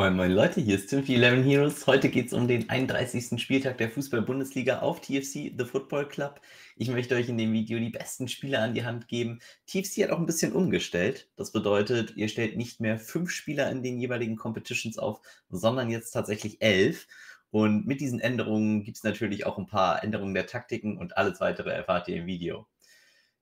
Moin moin Leute, hier ist Tim für 11 Heroes. Heute geht es um den 31. Spieltag der Fußball-Bundesliga auf TFC, The Football Club. Ich möchte euch in dem Video die besten Spieler an die Hand geben. TFC hat auch ein bisschen umgestellt. Das bedeutet, ihr stellt nicht mehr fünf Spieler in den jeweiligen Competitions auf, sondern jetzt tatsächlich elf. Und mit diesen Änderungen gibt es natürlich auch ein paar Änderungen der Taktiken und alles weitere erfahrt ihr im Video.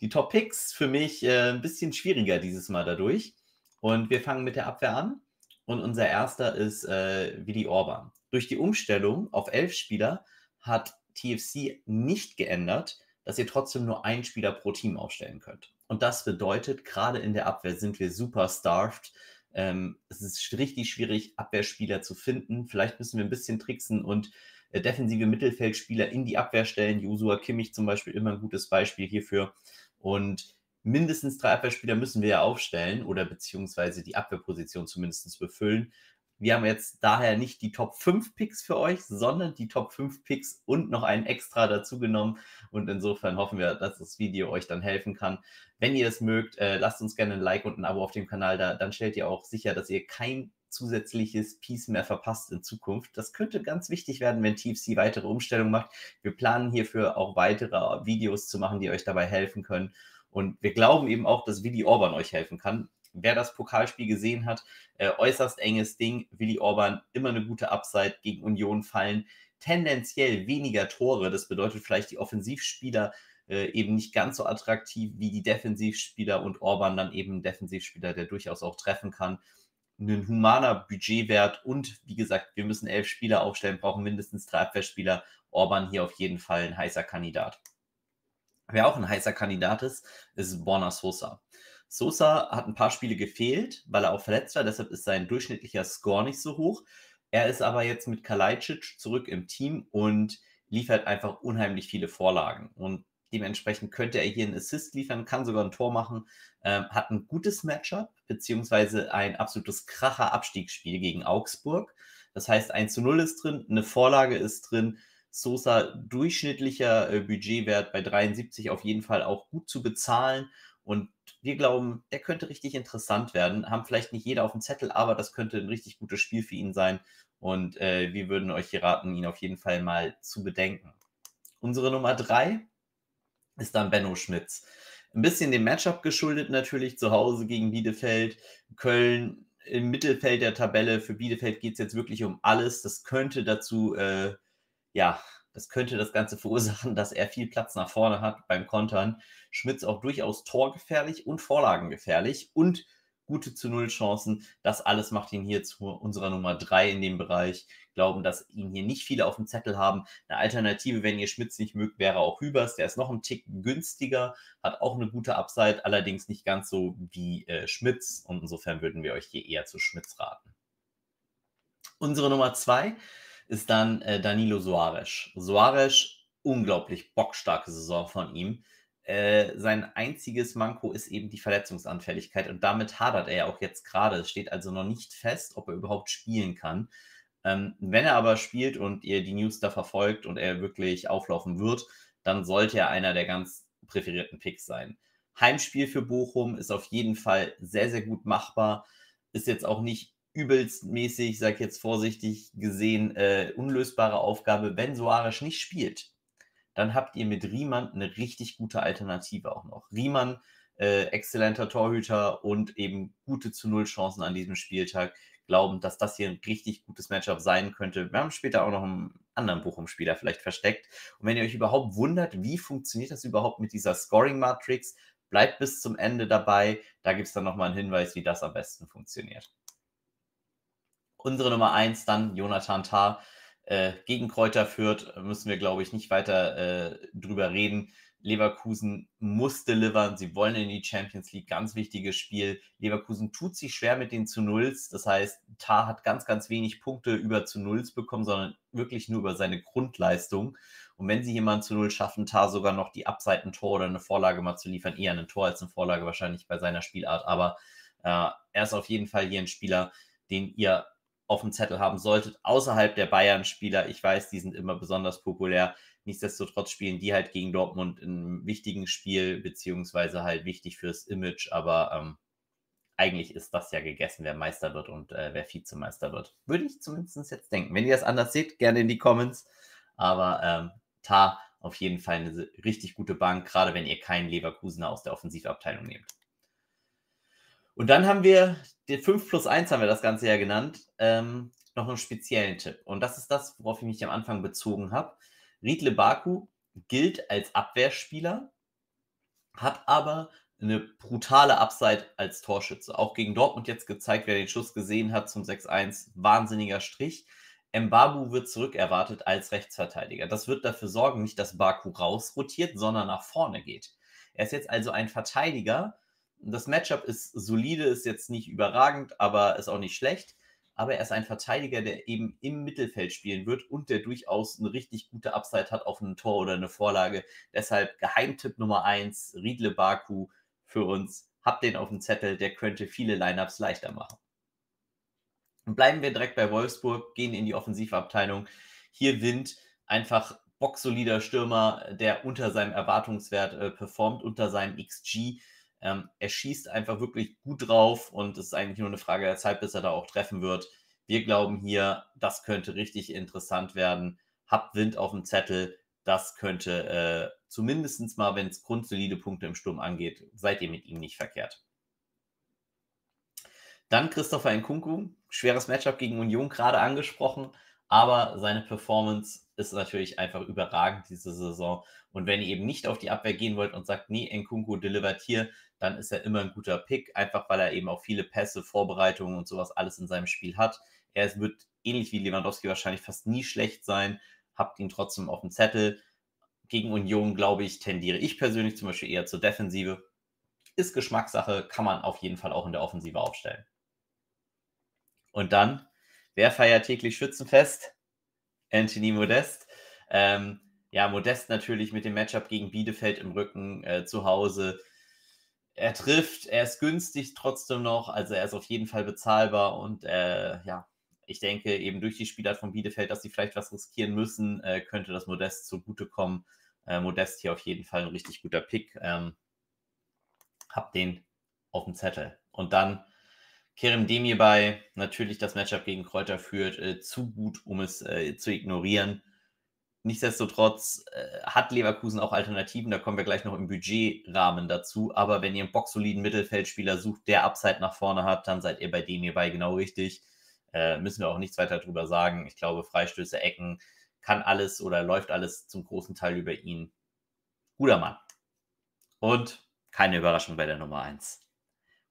Die Top Picks für mich äh, ein bisschen schwieriger dieses Mal dadurch. Und wir fangen mit der Abwehr an. Und unser erster ist äh, Willi Orban. Durch die Umstellung auf elf Spieler hat TFC nicht geändert, dass ihr trotzdem nur einen Spieler pro Team aufstellen könnt. Und das bedeutet, gerade in der Abwehr sind wir super starved. Ähm, es ist richtig schwierig, Abwehrspieler zu finden. Vielleicht müssen wir ein bisschen tricksen und äh, defensive Mittelfeldspieler in die Abwehr stellen. Josua Kimmich zum Beispiel immer ein gutes Beispiel hierfür. Und mindestens drei Abwehrspieler müssen wir ja aufstellen oder beziehungsweise die Abwehrposition zumindest befüllen. Wir haben jetzt daher nicht die Top 5 Picks für euch, sondern die Top 5 Picks und noch einen extra dazu genommen. Und insofern hoffen wir, dass das Video euch dann helfen kann. Wenn ihr es mögt, äh, lasst uns gerne ein Like und ein Abo auf dem Kanal da. Dann stellt ihr auch sicher, dass ihr kein zusätzliches Piece mehr verpasst in Zukunft. Das könnte ganz wichtig werden, wenn TFC weitere Umstellungen macht. Wir planen hierfür auch weitere Videos zu machen, die euch dabei helfen können. Und wir glauben eben auch, dass Willi Orban euch helfen kann. Wer das Pokalspiel gesehen hat, äh, äußerst enges Ding. Willi Orban immer eine gute Upside gegen Union fallen. Tendenziell weniger Tore. Das bedeutet vielleicht die Offensivspieler äh, eben nicht ganz so attraktiv wie die Defensivspieler und Orban dann eben ein Defensivspieler, der durchaus auch treffen kann. Ein humaner Budgetwert und wie gesagt, wir müssen elf Spieler aufstellen, brauchen mindestens drei Abwehrspieler. Orban hier auf jeden Fall ein heißer Kandidat. Wer auch ein heißer Kandidat ist, ist Borna Sosa. Sosa hat ein paar Spiele gefehlt, weil er auch verletzt war, deshalb ist sein durchschnittlicher Score nicht so hoch. Er ist aber jetzt mit Kalajdzic zurück im Team und liefert einfach unheimlich viele Vorlagen. Und dementsprechend könnte er hier einen Assist liefern, kann sogar ein Tor machen, ähm, hat ein gutes Matchup, beziehungsweise ein absolutes Kracher-Abstiegsspiel gegen Augsburg. Das heißt, 1 zu 0 ist drin, eine Vorlage ist drin, Sosa durchschnittlicher äh, Budgetwert bei 73 auf jeden Fall auch gut zu bezahlen. Und wir glauben, der könnte richtig interessant werden. Haben vielleicht nicht jeder auf dem Zettel, aber das könnte ein richtig gutes Spiel für ihn sein. Und äh, wir würden euch hier raten, ihn auf jeden Fall mal zu bedenken. Unsere Nummer drei ist dann Benno Schmitz. Ein bisschen dem Matchup geschuldet natürlich, zu Hause gegen Bielefeld. Köln im Mittelfeld der Tabelle. Für Bielefeld geht es jetzt wirklich um alles. Das könnte dazu äh, ja, das könnte das Ganze verursachen, dass er viel Platz nach vorne hat beim Kontern. Schmitz auch durchaus torgefährlich und vorlagengefährlich und gute zu Null Chancen. Das alles macht ihn hier zu unserer Nummer drei in dem Bereich. Glauben, dass ihn hier nicht viele auf dem Zettel haben. Eine Alternative, wenn ihr Schmitz nicht mögt, wäre auch Hübers. Der ist noch ein Tick günstiger, hat auch eine gute Upside, allerdings nicht ganz so wie äh, Schmitz. Und insofern würden wir euch hier eher zu Schmitz raten. Unsere Nummer zwei ist dann äh, Danilo Soares. Soares, unglaublich bockstarke Saison von ihm. Äh, sein einziges Manko ist eben die Verletzungsanfälligkeit und damit hadert er ja auch jetzt gerade. Es steht also noch nicht fest, ob er überhaupt spielen kann. Ähm, wenn er aber spielt und ihr die News da verfolgt und er wirklich auflaufen wird, dann sollte er einer der ganz präferierten Picks sein. Heimspiel für Bochum ist auf jeden Fall sehr, sehr gut machbar. Ist jetzt auch nicht übelst mäßig, sag jetzt vorsichtig gesehen, äh, unlösbare Aufgabe. Wenn Soares nicht spielt, dann habt ihr mit Riemann eine richtig gute Alternative auch noch. Riemann, äh, exzellenter Torhüter und eben gute zu Null Chancen an diesem Spieltag. Glauben, dass das hier ein richtig gutes Matchup sein könnte. Wir haben später auch noch einen anderen Bochum-Spieler vielleicht versteckt. Und wenn ihr euch überhaupt wundert, wie funktioniert das überhaupt mit dieser Scoring-Matrix, bleibt bis zum Ende dabei. Da gibt es dann nochmal einen Hinweis, wie das am besten funktioniert. Unsere Nummer eins dann Jonathan Tah. Äh, gegen Kräuter führt, müssen wir, glaube ich, nicht weiter äh, drüber reden. Leverkusen muss delivern. Sie wollen in die Champions League. Ganz wichtiges Spiel. Leverkusen tut sich schwer mit den zu Nulls. Das heißt, Tar hat ganz, ganz wenig Punkte über zu Nulls bekommen, sondern wirklich nur über seine Grundleistung. Und wenn sie jemanden zu Null schaffen, Tar sogar noch die Abseitentor oder eine Vorlage mal zu liefern, eher ein Tor als eine Vorlage wahrscheinlich bei seiner Spielart. Aber äh, er ist auf jeden Fall hier ein Spieler, den ihr auf dem Zettel haben solltet, außerhalb der Bayern-Spieler. Ich weiß, die sind immer besonders populär. Nichtsdestotrotz spielen die halt gegen Dortmund ein wichtiges Spiel, beziehungsweise halt wichtig fürs Image. Aber ähm, eigentlich ist das ja gegessen, wer Meister wird und äh, wer Vizemeister wird. Würde ich zumindest jetzt denken. Wenn ihr das anders seht, gerne in die Comments. Aber ähm, Tar auf jeden Fall eine richtig gute Bank, gerade wenn ihr keinen Leverkusener aus der Offensivabteilung nehmt. Und dann haben wir, den 5 plus 1 haben wir das Ganze ja genannt, ähm, noch einen speziellen Tipp. Und das ist das, worauf ich mich am Anfang bezogen habe. Riedle Baku gilt als Abwehrspieler, hat aber eine brutale Upside als Torschütze. Auch gegen Dortmund jetzt gezeigt, wer den Schuss gesehen hat zum 6-1, wahnsinniger Strich. Mbabu wird zurückerwartet als Rechtsverteidiger. Das wird dafür sorgen, nicht, dass Baku rausrotiert, sondern nach vorne geht. Er ist jetzt also ein Verteidiger. Das Matchup ist solide, ist jetzt nicht überragend, aber ist auch nicht schlecht. Aber er ist ein Verteidiger, der eben im Mittelfeld spielen wird und der durchaus eine richtig gute Upside hat auf ein Tor oder eine Vorlage. Deshalb Geheimtipp Nummer 1, Riedle Baku für uns. Habt den auf dem Zettel, der könnte viele Lineups leichter machen. Bleiben wir direkt bei Wolfsburg, gehen in die Offensivabteilung. Hier Wind, einfach boxsolider Stürmer, der unter seinem Erwartungswert äh, performt, unter seinem XG. Ähm, er schießt einfach wirklich gut drauf und es ist eigentlich nur eine Frage der Zeit, bis er da auch treffen wird. Wir glauben hier, das könnte richtig interessant werden. Habt Wind auf dem Zettel, das könnte äh, zumindest mal, wenn es grundsolide Punkte im Sturm angeht, seid ihr mit ihm nicht verkehrt. Dann Christopher Nkunku, schweres Matchup gegen Union gerade angesprochen, aber seine Performance ist natürlich einfach überragend diese Saison. Und wenn ihr eben nicht auf die Abwehr gehen wollt und sagt, nee, Nkunku delivert hier, dann ist er immer ein guter Pick, einfach weil er eben auch viele Pässe, Vorbereitungen und sowas alles in seinem Spiel hat. Er wird ähnlich wie Lewandowski wahrscheinlich fast nie schlecht sein, habt ihn trotzdem auf dem Zettel. Gegen Union, glaube ich, tendiere ich persönlich zum Beispiel eher zur Defensive. Ist Geschmackssache, kann man auf jeden Fall auch in der Offensive aufstellen. Und dann, wer feiert täglich Schützenfest? Anthony Modest. Ähm, ja, Modest natürlich mit dem Matchup gegen Bielefeld im Rücken äh, zu Hause. Er trifft, er ist günstig trotzdem noch, also er ist auf jeden Fall bezahlbar und äh, ja, ich denke eben durch die Spieler von Bielefeld, dass sie vielleicht was riskieren müssen, äh, könnte das Modest zugutekommen. Äh, Modest hier auf jeden Fall ein richtig guter Pick. Ähm, hab den auf dem Zettel. Und dann Kerem Demir bei, natürlich das Matchup gegen Kräuter führt, äh, zu gut, um es äh, zu ignorieren. Nichtsdestotrotz äh, hat Leverkusen auch Alternativen, da kommen wir gleich noch im Budgetrahmen dazu. Aber wenn ihr einen boxsoliden Mittelfeldspieler sucht, der Upside nach vorne hat, dann seid ihr bei Demir bei genau richtig. Äh, müssen wir auch nichts weiter drüber sagen. Ich glaube, Freistöße, Ecken, kann alles oder läuft alles zum großen Teil über ihn. Guter Mann. Und keine Überraschung bei der Nummer 1.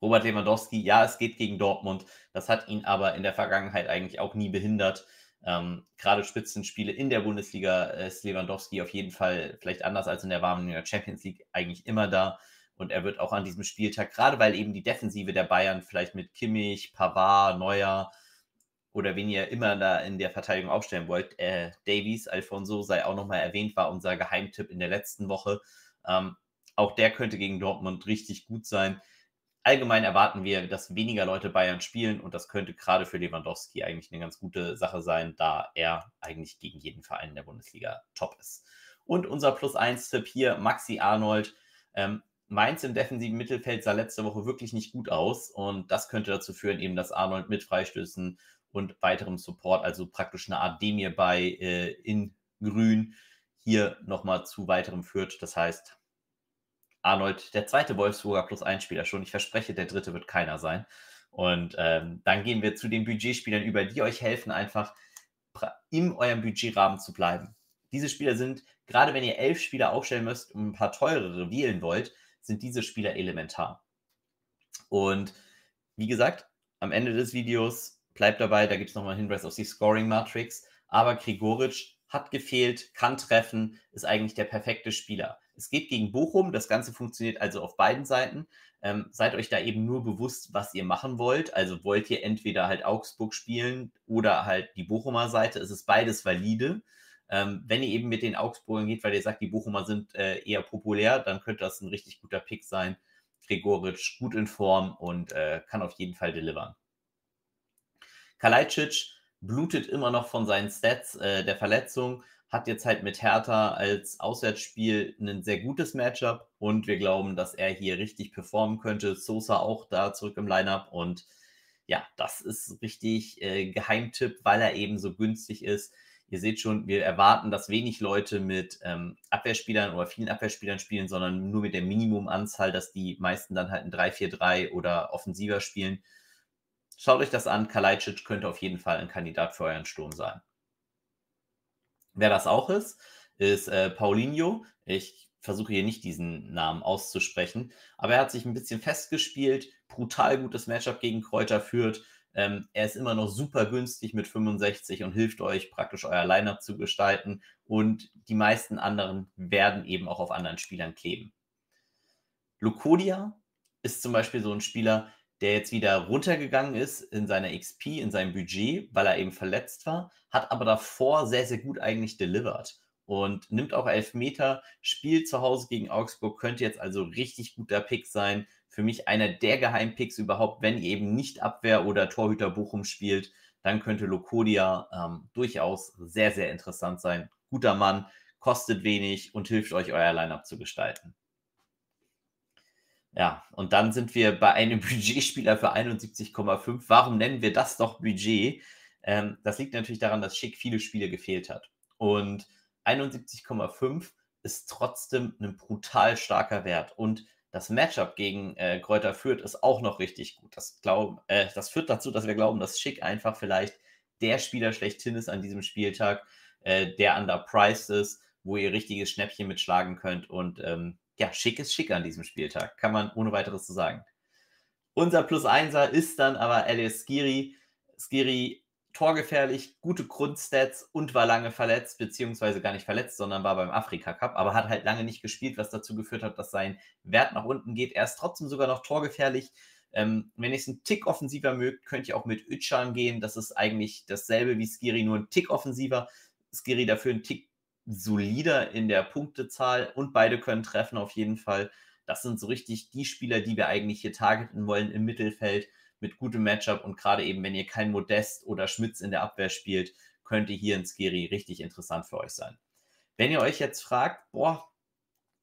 Robert Lewandowski, ja, es geht gegen Dortmund. Das hat ihn aber in der Vergangenheit eigentlich auch nie behindert. Ähm, gerade Spitzenspiele in der Bundesliga ist Lewandowski auf jeden Fall vielleicht anders als in der warmen Champions League eigentlich immer da. Und er wird auch an diesem Spieltag, gerade weil eben die Defensive der Bayern vielleicht mit Kimmich, Pavard, Neuer oder wen ihr immer da in der Verteidigung aufstellen wollt, äh, Davies, Alfonso sei auch nochmal erwähnt, war unser Geheimtipp in der letzten Woche. Ähm, auch der könnte gegen Dortmund richtig gut sein allgemein erwarten wir, dass weniger Leute Bayern spielen und das könnte gerade für Lewandowski eigentlich eine ganz gute Sache sein, da er eigentlich gegen jeden Verein in der Bundesliga top ist. Und unser Plus 1-Tipp hier, Maxi Arnold. Ähm, Mainz im defensiven Mittelfeld sah letzte Woche wirklich nicht gut aus und das könnte dazu führen, eben, dass Arnold mit Freistößen und weiterem Support, also praktisch eine Art Demir bei äh, in Grün, hier nochmal zu weiterem führt. Das heißt, Arnold der zweite Wolfsburger plus ein Spieler schon. Ich verspreche, der dritte wird keiner sein. Und ähm, dann gehen wir zu den Budgetspielern über, die euch helfen, einfach in eurem Budgetrahmen zu bleiben. Diese Spieler sind, gerade wenn ihr elf Spieler aufstellen müsst und ein paar teurere wählen wollt, sind diese Spieler elementar. Und wie gesagt, am Ende des Videos bleibt dabei, da gibt es nochmal einen Hinweis auf die Scoring Matrix. Aber Grigoric hat gefehlt, kann treffen, ist eigentlich der perfekte Spieler. Es geht gegen Bochum, das Ganze funktioniert also auf beiden Seiten. Ähm, seid euch da eben nur bewusst, was ihr machen wollt. Also wollt ihr entweder halt Augsburg spielen oder halt die Bochumer Seite. Es ist beides valide. Ähm, wenn ihr eben mit den Augsburgern geht, weil ihr sagt, die Bochumer sind äh, eher populär, dann könnte das ein richtig guter Pick sein. Gregoritsch gut in Form und äh, kann auf jeden Fall delivern. Kalajdzic blutet immer noch von seinen Stats äh, der Verletzung, hat jetzt halt mit Hertha als Auswärtsspiel ein sehr gutes Matchup und wir glauben, dass er hier richtig performen könnte. Sosa auch da zurück im Lineup und ja, das ist richtig äh, Geheimtipp, weil er eben so günstig ist. Ihr seht schon, wir erwarten, dass wenig Leute mit ähm, Abwehrspielern oder vielen Abwehrspielern spielen, sondern nur mit der Minimumanzahl, dass die meisten dann halt ein 3-4-3 oder offensiver spielen. Schaut euch das an. Kalajdzic könnte auf jeden Fall ein Kandidat für euren Sturm sein. Wer das auch ist, ist äh, Paulinho. Ich versuche hier nicht diesen Namen auszusprechen, aber er hat sich ein bisschen festgespielt. Brutal gutes Matchup gegen Kräuter führt. Ähm, er ist immer noch super günstig mit 65 und hilft euch praktisch euer Lineup zu gestalten. Und die meisten anderen werden eben auch auf anderen Spielern kleben. Lukodia ist zum Beispiel so ein Spieler, der jetzt wieder runtergegangen ist in seiner XP, in seinem Budget, weil er eben verletzt war, hat aber davor sehr, sehr gut eigentlich delivered und nimmt auch Elfmeter, spielt zu Hause gegen Augsburg, könnte jetzt also richtig guter Pick sein. Für mich einer der Geheimpicks überhaupt, wenn ihr eben nicht Abwehr oder Torhüter Bochum spielt, dann könnte Lokodia ähm, durchaus sehr, sehr interessant sein. Guter Mann, kostet wenig und hilft euch, euer Lineup zu gestalten. Ja, und dann sind wir bei einem Budgetspieler für 71,5. Warum nennen wir das doch Budget? Ähm, das liegt natürlich daran, dass Schick viele Spiele gefehlt hat. Und 71,5 ist trotzdem ein brutal starker Wert. Und das Matchup gegen äh, Kräuter Fürth ist auch noch richtig gut. Das, glaub, äh, das führt dazu, dass wir glauben, dass Schick einfach vielleicht der Spieler schlechthin ist an diesem Spieltag, äh, der underpriced ist, wo ihr richtiges Schnäppchen mitschlagen könnt. Und ähm, ja, schick ist schick an diesem Spieltag. Kann man ohne weiteres zu so sagen. Unser Plus 1er ist dann aber Elias Skiri. Skiri torgefährlich, gute Grundstats und war lange verletzt, beziehungsweise gar nicht verletzt, sondern war beim Afrika Cup, aber hat halt lange nicht gespielt, was dazu geführt hat, dass sein Wert nach unten geht. Er ist trotzdem sogar noch torgefährlich. Ähm, wenn ihr es einen Tick offensiver mögt, könnt ihr auch mit Ötchan gehen. Das ist eigentlich dasselbe wie Skiri, nur ein Tick offensiver. Skiri dafür ein Tick solider in der Punktezahl und beide können treffen auf jeden Fall. Das sind so richtig die Spieler, die wir eigentlich hier targeten wollen im Mittelfeld mit gutem Matchup und gerade eben, wenn ihr kein Modest oder Schmitz in der Abwehr spielt, könnte hier ein Skiri richtig interessant für euch sein. Wenn ihr euch jetzt fragt, boah,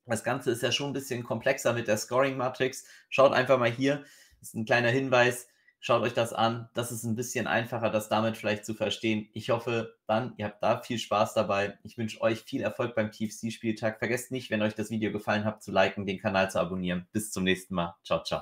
das Ganze ist ja schon ein bisschen komplexer mit der Scoring-Matrix, schaut einfach mal hier, das ist ein kleiner Hinweis, Schaut euch das an. Das ist ein bisschen einfacher, das damit vielleicht zu verstehen. Ich hoffe dann, ihr habt da viel Spaß dabei. Ich wünsche euch viel Erfolg beim TFC-Spieltag. Vergesst nicht, wenn euch das Video gefallen hat, zu liken, den Kanal zu abonnieren. Bis zum nächsten Mal. Ciao, ciao.